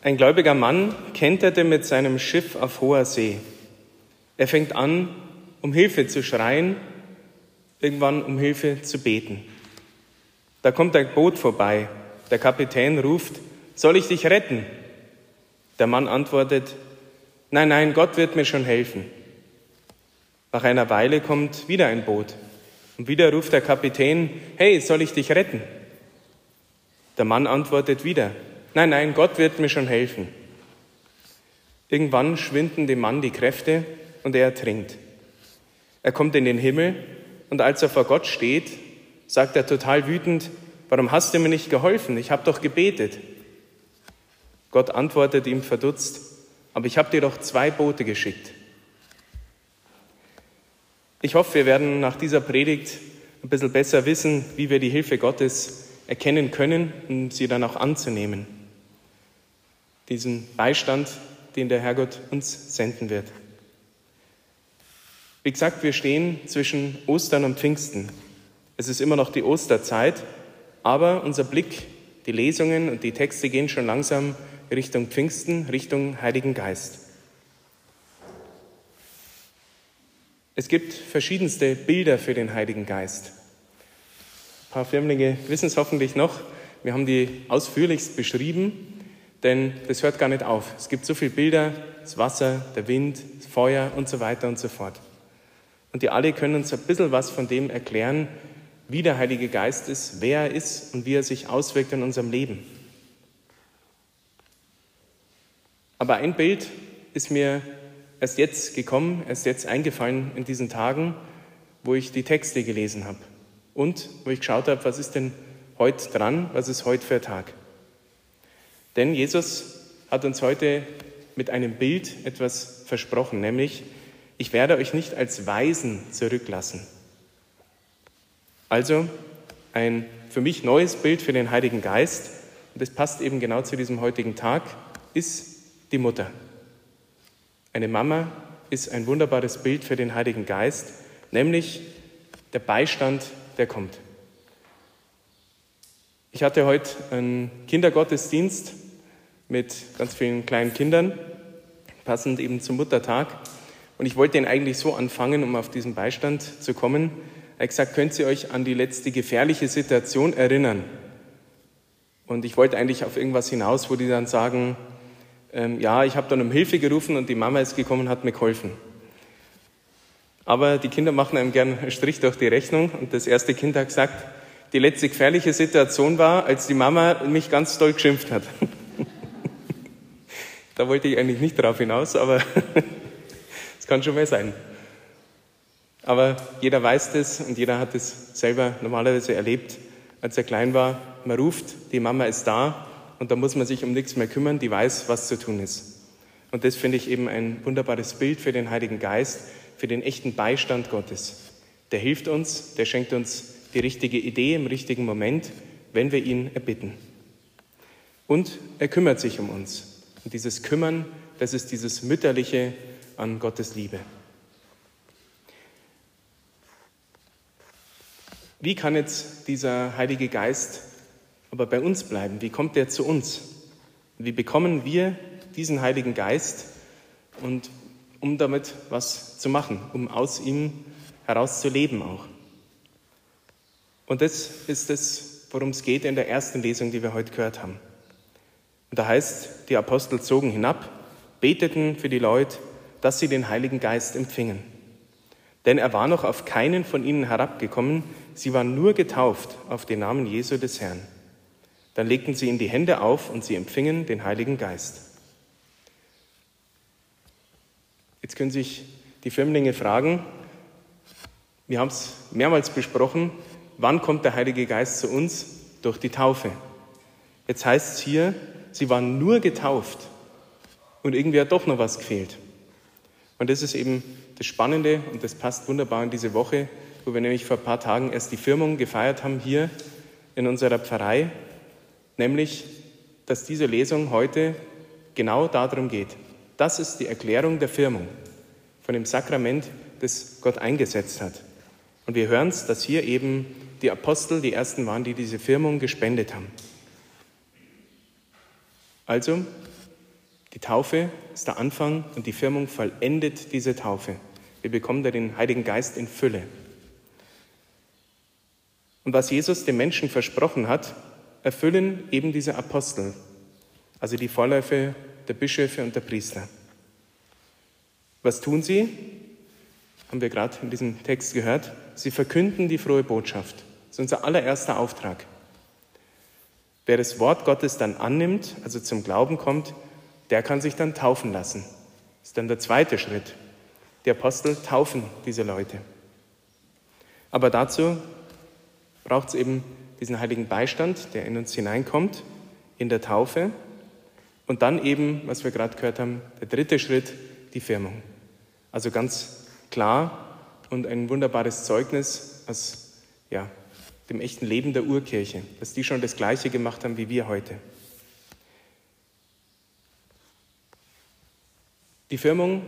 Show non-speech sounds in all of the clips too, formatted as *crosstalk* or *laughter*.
Ein gläubiger Mann kenterte mit seinem Schiff auf hoher See. Er fängt an, um Hilfe zu schreien, irgendwann um Hilfe zu beten. Da kommt ein Boot vorbei. Der Kapitän ruft, soll ich dich retten? Der Mann antwortet, nein, nein, Gott wird mir schon helfen. Nach einer Weile kommt wieder ein Boot. Und wieder ruft der Kapitän, hey, soll ich dich retten? Der Mann antwortet wieder, nein, nein, Gott wird mir schon helfen. Irgendwann schwinden dem Mann die Kräfte und er ertrinkt. Er kommt in den Himmel und als er vor Gott steht, sagt er total wütend, warum hast du mir nicht geholfen? Ich habe doch gebetet. Gott antwortet ihm verdutzt, aber ich habe dir doch zwei Boote geschickt. Ich hoffe, wir werden nach dieser Predigt ein bisschen besser wissen, wie wir die Hilfe Gottes erkennen können, um sie dann auch anzunehmen. Diesen Beistand, den der Herrgott uns senden wird. Wie gesagt, wir stehen zwischen Ostern und Pfingsten. Es ist immer noch die Osterzeit, aber unser Blick, die Lesungen und die Texte gehen schon langsam Richtung Pfingsten, Richtung Heiligen Geist. Es gibt verschiedenste Bilder für den Heiligen Geist. Ein paar Firmlinge wissen es hoffentlich noch. Wir haben die ausführlichst beschrieben, denn das hört gar nicht auf. Es gibt so viele Bilder, das Wasser, der Wind, das Feuer und so weiter und so fort. Und die alle können uns ein bisschen was von dem erklären, wie der Heilige Geist ist, wer er ist und wie er sich auswirkt in unserem Leben. Aber ein Bild ist mir erst jetzt gekommen, erst jetzt eingefallen in diesen Tagen, wo ich die Texte gelesen habe und wo ich geschaut habe, was ist denn heute dran, was ist heute für ein Tag. Denn Jesus hat uns heute mit einem Bild etwas versprochen, nämlich, ich werde euch nicht als Weisen zurücklassen. Also ein für mich neues Bild für den Heiligen Geist, und das passt eben genau zu diesem heutigen Tag, ist die Mutter. Eine Mama ist ein wunderbares Bild für den Heiligen Geist, nämlich der Beistand, der kommt. Ich hatte heute einen Kindergottesdienst mit ganz vielen kleinen Kindern, passend eben zum Muttertag. Und ich wollte ihn eigentlich so anfangen, um auf diesen Beistand zu kommen. Er hat gesagt, könnt ihr euch an die letzte gefährliche Situation erinnern? Und ich wollte eigentlich auf irgendwas hinaus, wo die dann sagen, ähm, ja, ich habe dann um Hilfe gerufen und die Mama ist gekommen und hat mir geholfen. Aber die Kinder machen einem gern einen Strich durch die Rechnung und das erste Kind hat gesagt, die letzte gefährliche Situation war, als die Mama mich ganz doll geschimpft hat. *laughs* da wollte ich eigentlich nicht darauf hinaus, aber *laughs* es kann schon mehr sein. Aber jeder weiß das und jeder hat es selber normalerweise erlebt, als er klein war. Man ruft, die Mama ist da und da muss man sich um nichts mehr kümmern, die weiß, was zu tun ist. Und das finde ich eben ein wunderbares Bild für den Heiligen Geist, für den echten Beistand Gottes. Der hilft uns, der schenkt uns die richtige Idee im richtigen Moment, wenn wir ihn erbitten. Und er kümmert sich um uns. Und dieses Kümmern, das ist dieses Mütterliche an Gottes Liebe. Wie kann jetzt dieser Heilige Geist aber bei uns bleiben? Wie kommt er zu uns? Wie bekommen wir diesen Heiligen Geist und um damit was zu machen, um aus ihm heraus zu leben auch? Und das ist es, worum es geht in der ersten Lesung, die wir heute gehört haben. Und da heißt, die Apostel zogen hinab, beteten für die Leute, dass sie den Heiligen Geist empfingen. Denn er war noch auf keinen von ihnen herabgekommen, sie waren nur getauft auf den Namen Jesu des Herrn. Dann legten sie ihm die Hände auf und sie empfingen den Heiligen Geist. Jetzt können sich die Firmlinge fragen, wir haben es mehrmals besprochen, wann kommt der Heilige Geist zu uns? Durch die Taufe. Jetzt heißt es hier, sie waren nur getauft und irgendwie hat doch noch was gefehlt. Und das ist eben das Spannende und das passt wunderbar in diese Woche, wo wir nämlich vor ein paar Tagen erst die Firmung gefeiert haben hier in unserer Pfarrei nämlich, dass diese Lesung heute genau darum geht. Das ist die Erklärung der Firmung von dem Sakrament, das Gott eingesetzt hat. Und wir hören es, dass hier eben die Apostel die ersten waren, die diese Firmung gespendet haben. Also, Die Taufe ist der Anfang und die Firmung vollendet diese Taufe. Wir bekommen da den Heiligen Geist in Fülle. Und was Jesus den Menschen versprochen hat, erfüllen eben diese Apostel, also die Vorläufe der Bischöfe und der Priester. Was tun sie? Haben wir gerade in diesem Text gehört. Sie verkünden die frohe Botschaft. Das ist unser allererster Auftrag. Wer das Wort Gottes dann annimmt, also zum Glauben kommt, der kann sich dann taufen lassen. Das ist dann der zweite Schritt. Die Apostel taufen diese Leute. Aber dazu braucht es eben diesen heiligen Beistand, der in uns hineinkommt, in der Taufe. Und dann eben, was wir gerade gehört haben, der dritte Schritt, die Firmung. Also ganz klar und ein wunderbares Zeugnis aus ja, dem echten Leben der Urkirche, dass die schon das Gleiche gemacht haben wie wir heute. Die Firmung,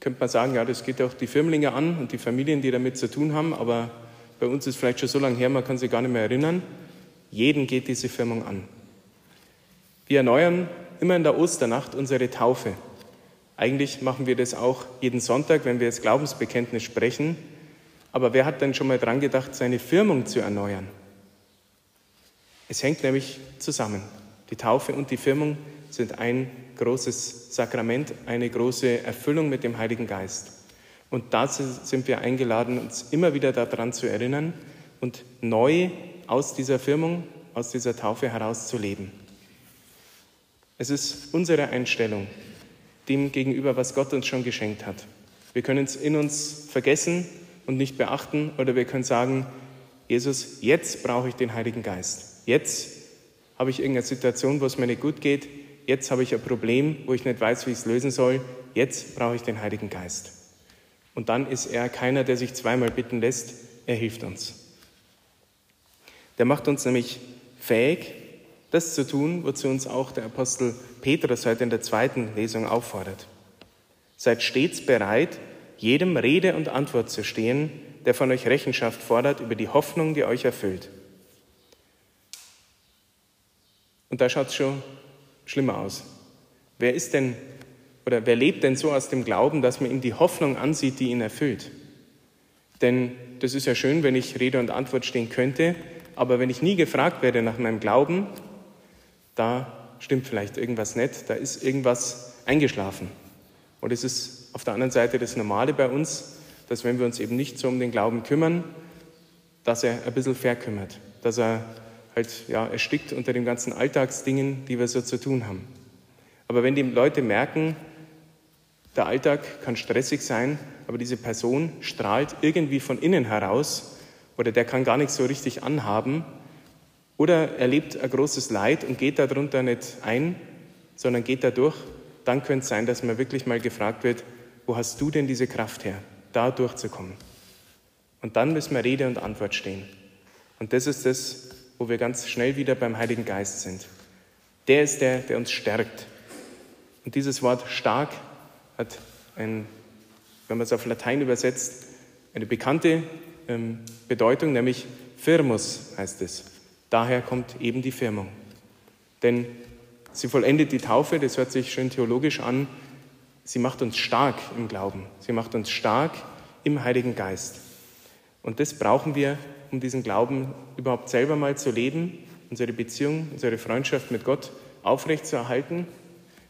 könnte man sagen, ja, das geht auch die Firmlinge an und die Familien, die damit zu tun haben, aber bei uns ist vielleicht schon so lange her, man kann sich gar nicht mehr erinnern. Jeden geht diese Firmung an. Wir erneuern immer in der Osternacht unsere Taufe. Eigentlich machen wir das auch jeden Sonntag, wenn wir das Glaubensbekenntnis sprechen. Aber wer hat denn schon mal dran gedacht, seine Firmung zu erneuern? Es hängt nämlich zusammen. Die Taufe und die Firmung sind ein großes Sakrament, eine große Erfüllung mit dem Heiligen Geist. Und dazu sind wir eingeladen, uns immer wieder daran zu erinnern und neu aus dieser Firmung, aus dieser Taufe heraus zu leben. Es ist unsere Einstellung dem gegenüber, was Gott uns schon geschenkt hat. Wir können es in uns vergessen und nicht beachten oder wir können sagen, Jesus, jetzt brauche ich den Heiligen Geist. Jetzt habe ich irgendeine Situation, wo es mir nicht gut geht. Jetzt habe ich ein Problem, wo ich nicht weiß, wie ich es lösen soll. Jetzt brauche ich den Heiligen Geist. Und dann ist er keiner, der sich zweimal bitten lässt, er hilft uns. Der macht uns nämlich fähig, das zu tun, wozu uns auch der Apostel Petrus heute in der zweiten Lesung auffordert. Seid stets bereit, jedem Rede und Antwort zu stehen, der von euch Rechenschaft fordert über die Hoffnung, die euch erfüllt. Und da schaut es schon schlimmer aus. Wer ist denn oder wer lebt denn so aus dem Glauben, dass man ihm die Hoffnung ansieht, die ihn erfüllt? Denn das ist ja schön, wenn ich Rede und Antwort stehen könnte, aber wenn ich nie gefragt werde nach meinem Glauben, da stimmt vielleicht irgendwas nicht, da ist irgendwas eingeschlafen. Und es ist auf der anderen Seite das Normale bei uns, dass wenn wir uns eben nicht so um den Glauben kümmern, dass er ein bisschen verkümmert, dass er halt ja, erstickt unter den ganzen Alltagsdingen, die wir so zu tun haben. Aber wenn die Leute merken, der Alltag kann stressig sein, aber diese Person strahlt irgendwie von innen heraus oder der kann gar nichts so richtig anhaben oder erlebt ein großes Leid und geht darunter nicht ein, sondern geht da durch, dann könnte es sein, dass man wirklich mal gefragt wird, wo hast du denn diese Kraft her, da durchzukommen? Und dann müssen wir Rede und Antwort stehen. Und das ist das, wo wir ganz schnell wieder beim Heiligen Geist sind. Der ist der, der uns stärkt. Und dieses Wort stark hat, ein, wenn man es auf Latein übersetzt, eine bekannte ähm, Bedeutung, nämlich firmus heißt es. Daher kommt eben die Firmung. Denn sie vollendet die Taufe, das hört sich schön theologisch an, sie macht uns stark im Glauben, sie macht uns stark im Heiligen Geist. Und das brauchen wir, um diesen Glauben überhaupt selber mal zu leben, unsere Beziehung, unsere Freundschaft mit Gott aufrechtzuerhalten,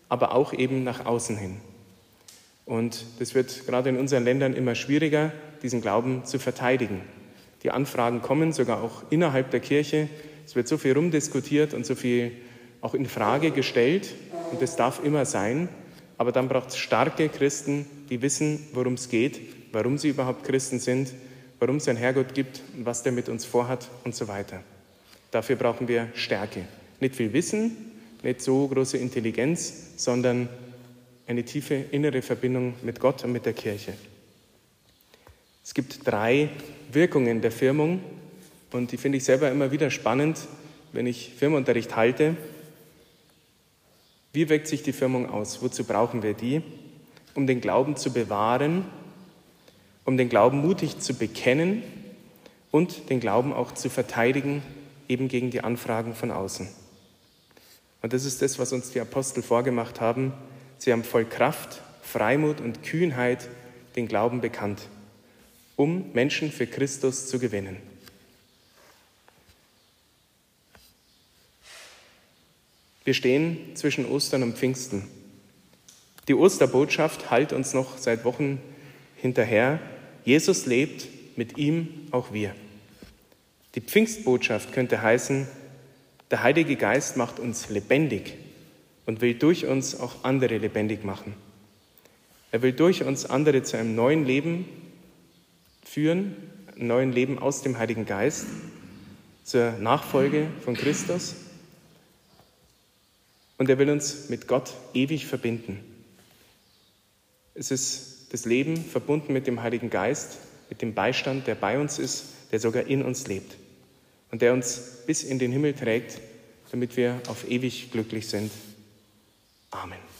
aber auch eben nach außen hin. Und das wird gerade in unseren Ländern immer schwieriger, diesen Glauben zu verteidigen. Die Anfragen kommen sogar auch innerhalb der Kirche. Es wird so viel rumdiskutiert und so viel auch in Frage gestellt. Und das darf immer sein. Aber dann braucht es starke Christen, die wissen, worum es geht, warum sie überhaupt Christen sind, warum es einen Herrgott gibt und was der mit uns vorhat und so weiter. Dafür brauchen wir Stärke. Nicht viel Wissen, nicht so große Intelligenz, sondern eine tiefe innere Verbindung mit Gott und mit der Kirche. Es gibt drei Wirkungen der Firmung und die finde ich selber immer wieder spannend, wenn ich Firmenunterricht halte. Wie wirkt sich die Firmung aus? Wozu brauchen wir die? Um den Glauben zu bewahren, um den Glauben mutig zu bekennen und den Glauben auch zu verteidigen, eben gegen die Anfragen von außen. Und das ist das, was uns die Apostel vorgemacht haben. Sie haben voll Kraft, Freimut und Kühnheit den Glauben bekannt, um Menschen für Christus zu gewinnen. Wir stehen zwischen Ostern und Pfingsten. Die Osterbotschaft heilt uns noch seit Wochen hinterher. Jesus lebt, mit ihm auch wir. Die Pfingstbotschaft könnte heißen, der Heilige Geist macht uns lebendig und will durch uns auch andere lebendig machen. Er will durch uns andere zu einem neuen Leben führen, einem neuen Leben aus dem Heiligen Geist, zur Nachfolge von Christus. Und er will uns mit Gott ewig verbinden. Es ist das Leben verbunden mit dem Heiligen Geist, mit dem Beistand, der bei uns ist, der sogar in uns lebt und der uns bis in den Himmel trägt, damit wir auf ewig glücklich sind. Amen.